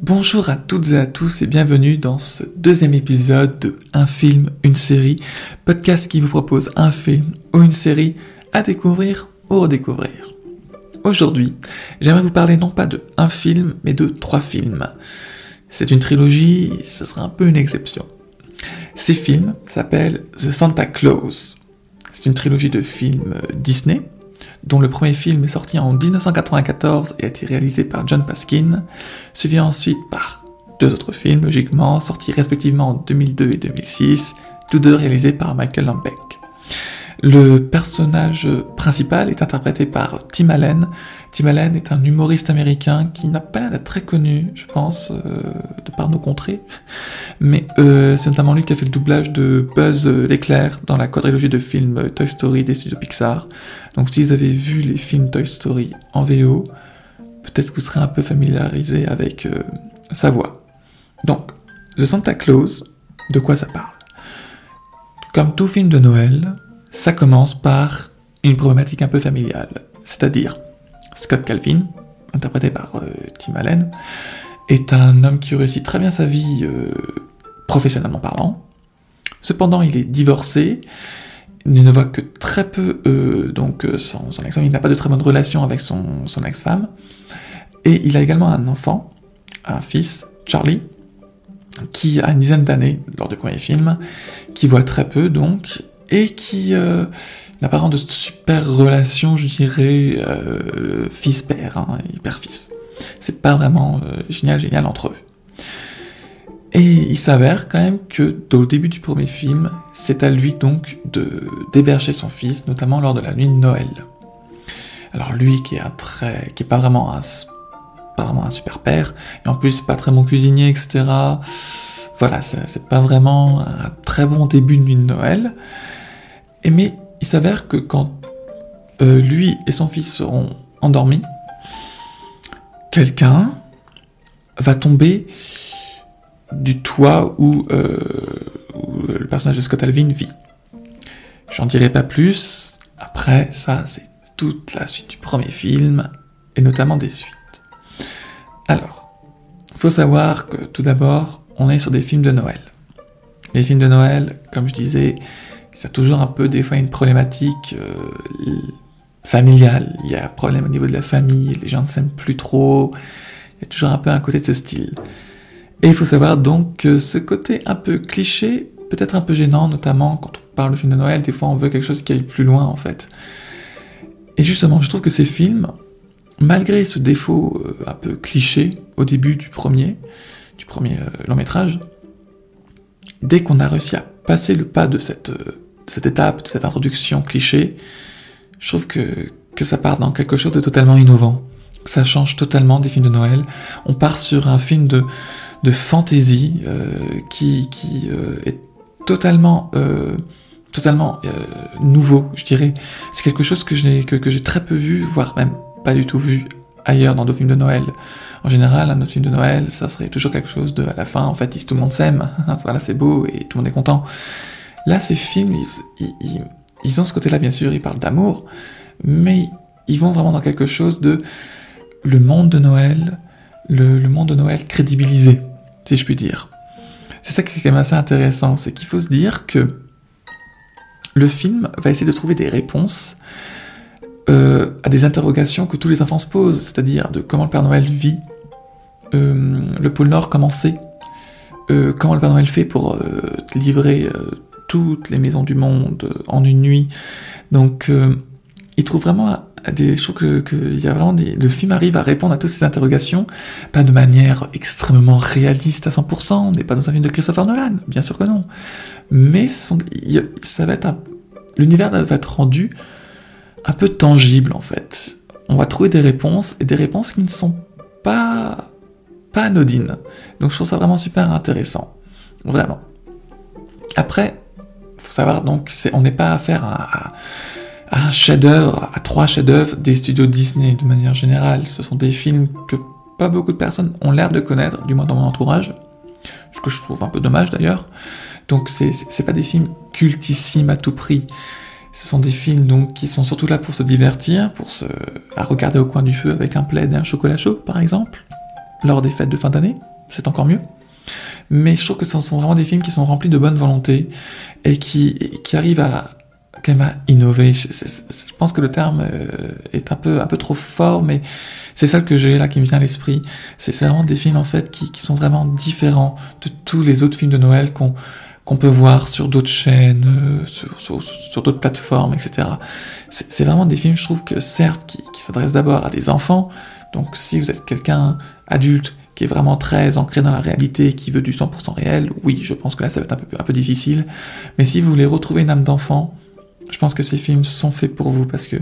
Bonjour à toutes et à tous et bienvenue dans ce deuxième épisode de Un film, une série, podcast qui vous propose un film ou une série à découvrir ou redécouvrir. Aujourd'hui, j'aimerais vous parler non pas de un film, mais de trois films. C'est une trilogie, ce sera un peu une exception. Ces films s'appellent The Santa Claus. C'est une trilogie de films Disney, dont le premier film est sorti en 1994 et a été réalisé par John Paskin, suivi ensuite par deux autres films, logiquement, sortis respectivement en 2002 et 2006, tous deux réalisés par Michael Lambeck. Le personnage principal est interprété par Tim Allen. Tim Allen est un humoriste américain qui n'a pas l'air d'être très connu, je pense, euh, de par nos contrées. Mais euh, c'est notamment lui qui a fait le doublage de Buzz l'éclair dans la quadrilogie de films Toy Story des studios Pixar. Donc si vous avez vu les films Toy Story en VO, peut-être que vous serez un peu familiarisé avec euh, sa voix. Donc, The Santa Claus, de quoi ça parle? Comme tout film de Noël, ça commence par une problématique un peu familiale. C'est-à-dire, Scott Calvin, interprété par euh, Tim Allen, est un homme qui réussit très bien sa vie euh, professionnellement parlant. Cependant, il est divorcé, il ne voit que très peu euh, donc son, ex-femme, il n'a pas de très bonne relation avec son, son ex-femme, et il a également un enfant, un fils, Charlie, qui a une dizaine d'années lors du premier film, qui voit très peu donc, et qui euh, n'a pas de super relation, je dirais, euh, fils-père hein, et père-fils. C'est pas vraiment euh, génial, génial entre eux. Et il s'avère quand même que au début du premier film, c'est à lui donc de d'héberger son fils, notamment lors de la nuit de Noël. Alors lui qui est un très, qui est pas vraiment un, pas vraiment un super père, et en plus pas très bon cuisinier, etc. Voilà, c'est pas vraiment un très bon début de nuit de Noël. Mais il s'avère que quand euh, lui et son fils seront endormis, quelqu'un va tomber du toit où, euh, où, le personnage de Scott Alvin vit. J'en dirai pas plus. Après, ça, c'est toute la suite du premier film, et notamment des suites. Alors, faut savoir que tout d'abord, on est sur des films de Noël. Les films de Noël, comme je disais, y a toujours un peu des fois une problématique euh, familiale. Il y a un problème au niveau de la famille, les gens ne s'aiment plus trop. Il y a toujours un peu un côté de ce style. Et il faut savoir donc que ce côté un peu cliché, peut-être un peu gênant, notamment quand on parle de film de Noël, des fois on veut quelque chose qui aille plus loin en fait. Et justement, je trouve que ces films, malgré ce défaut euh, un peu cliché au début du premier, du premier euh, long métrage, dès qu'on a réussi à passer le pas de cette cette étape, de cette introduction cliché, je trouve que, que ça part dans quelque chose de totalement innovant. Ça change totalement des films de Noël. On part sur un film de, de fantasy euh, qui, qui euh, est totalement, euh, totalement nouveau, je dirais. C'est quelque chose que j'ai que, que très peu vu, voire même pas du tout vu ailleurs dans d'autres films de Noël. En général, un autre film de Noël, ça serait toujours quelque chose de, à la fin, en fait, tout le monde s'aime, voilà, c'est beau et tout le monde est content. Là, ces films, ils, ont ce côté-là, bien sûr, ils parlent d'amour, mais ils vont vraiment dans quelque chose de le monde de Noël, le, monde de Noël crédibilisé, si je puis dire. C'est ça qui est quand même assez intéressant, c'est qu'il faut se dire que le film va essayer de trouver des réponses euh, à des interrogations que tous les enfants se posent, c'est-à-dire de comment le Père Noël vit, euh, le pôle Nord comment euh, comment le Père Noël fait pour livrer toutes les maisons du monde en une nuit. Donc, euh, il trouve vraiment des. Je trouve que. Le film arrive à répondre à toutes ces interrogations, pas de manière extrêmement réaliste à 100%. On n'est pas dans un film de Christopher Nolan, bien sûr que non. Mais ça va être l'univers va être rendu un peu tangible en fait. On va trouver des réponses et des réponses qui ne sont pas pas anodines. Donc je trouve ça vraiment super intéressant, vraiment. Après, faut savoir donc, on n'est pas à faire à, un chef-d'œuvre, à trois chefs-d'œuvre des studios Disney de manière générale. Ce sont des films que pas beaucoup de personnes ont l'air de connaître, du moins dans mon entourage, ce que je trouve un peu dommage d'ailleurs. Donc c'est pas des films cultissimes à tout prix. Ce sont des films donc qui sont surtout là pour se divertir, pour se à regarder au coin du feu avec un plaid et un chocolat chaud par exemple. lors des fêtes de fin d'année, c'est encore mieux. Mais je trouve que ce sont vraiment des films qui sont remplis de bonne volonté et qui, qui arrivent à, quand même à innover. Je, pense que le terme euh, est un peu, un peu trop fort, mais c'est celle que j'ai là qui me vient à l'esprit. C'est vraiment des films en fait qui, qui, sont vraiment différents de tous les autres films de Noël qu'on qu'on peut voir sur d'autres chaînes, euh, sur, sur, sur d'autres plateformes, etc. C'est vraiment des films, je trouve que certes, qui, qui s'adressent d'abord à des enfants. Donc si vous êtes quelqu'un adulte qui est vraiment très ancré dans la réalité, qui veut du 100% réel, oui, je pense que là, ça va être un peu, un peu difficile. Mais si vous voulez retrouver une âme d'enfant, je pense que ces films sont faits pour vous parce que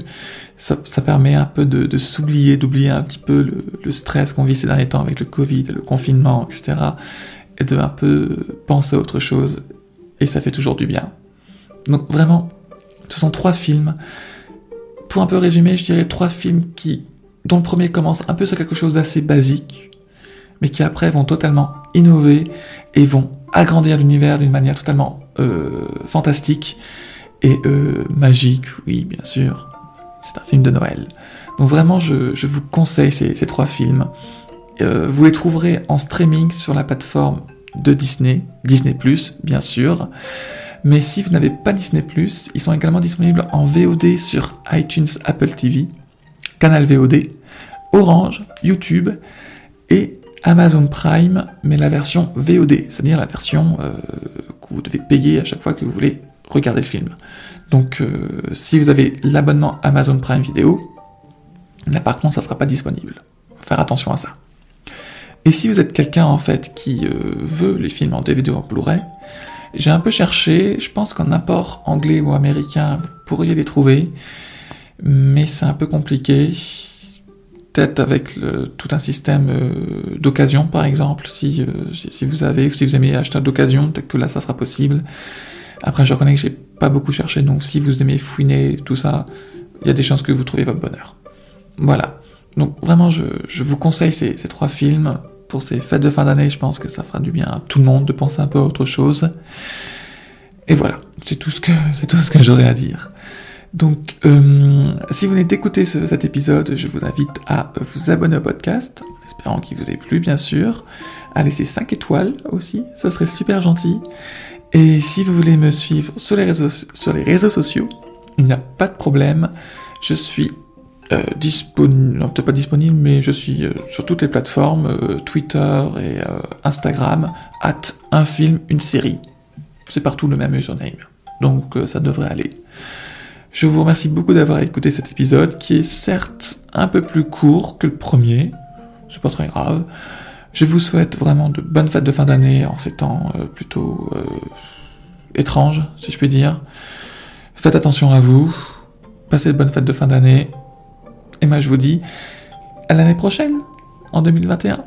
ça, ça permet un peu de, de s'oublier, d'oublier un petit peu le, le stress qu'on vit ces derniers temps avec le Covid, le confinement, etc. Et de un peu penser à autre chose. Et ça fait toujours du bien. Donc vraiment, ce sont trois films. Pour un peu résumer, je dirais trois films qui, dont le premier commence un peu sur quelque chose d'assez basique, mais qui après vont totalement innover et vont agrandir l'univers d'une manière totalement euh, fantastique et euh, magique, oui, bien sûr. C'est un film de Noël. Donc vraiment, je, vous conseille ces, trois films. Euh, vous les trouverez en streaming sur la plateforme de Disney, Disney ⁇ bien sûr. Mais si vous n'avez pas Disney ⁇ ils sont également disponibles en VOD sur iTunes, Apple TV, Canal VOD, Orange, YouTube Amazon Prime, mais la version VOD, c'est-à-dire la version euh, que vous devez payer à chaque fois que vous voulez regarder le film. Donc euh, si vous avez l'abonnement Amazon Prime Video, là par contre ça sera pas disponible. Faire attention à ça. Et si vous êtes quelqu'un en fait qui euh, veut les films en DVD ou en Blu-ray, j'ai un peu cherché, je pense qu'en import anglais ou américain, vous pourriez les trouver, mais c'est un peu compliqué avec tout un système euh, d'occasion, par exemple, si, euh, si, vous avez, si vous aimez acheter d'occasion, peut-être que là, ça sera possible. Après, je reconnais que j'ai pas beaucoup cherché, donc si vous aimez fouiner tout ça, il y a des chances que vous trouviez votre bonheur. Voilà. Donc vraiment, je, je vous conseille ces, ces, trois films. Pour ces fêtes de fin d'année, je pense que ça fera du bien à tout le monde de penser un peu à autre chose. Et voilà, c'est tout ce que, c'est tout ce que j'aurais à dire. Donc, euh, si vous venez d'écouter ce, cet épisode, je vous invite à vous abonner au podcast, en espérant qu'il vous ait plu, bien sûr, à laisser 5 étoiles aussi, ça serait super gentil. Et si vous voulez me suivre sur les réseaux, sociaux, il n'y a pas de problème, je suis euh, disponible, non peut-être pas disponible, mais je suis euh, sur toutes les plateformes, Twitter et Instagram, at un film, une série. C'est partout le même username, donc ça devrait aller. Je vous remercie beaucoup d'avoir écouté cet épisode qui est certes un peu plus court que le premier, c'est pas très grave. Je vous souhaite vraiment de bonnes fêtes de fin d'année en ces temps euh, plutôt euh, étranges, si je puis dire. Faites attention à vous, passez de bonnes fêtes de fin d'année, et moi je vous dis à l'année prochaine, en 2021.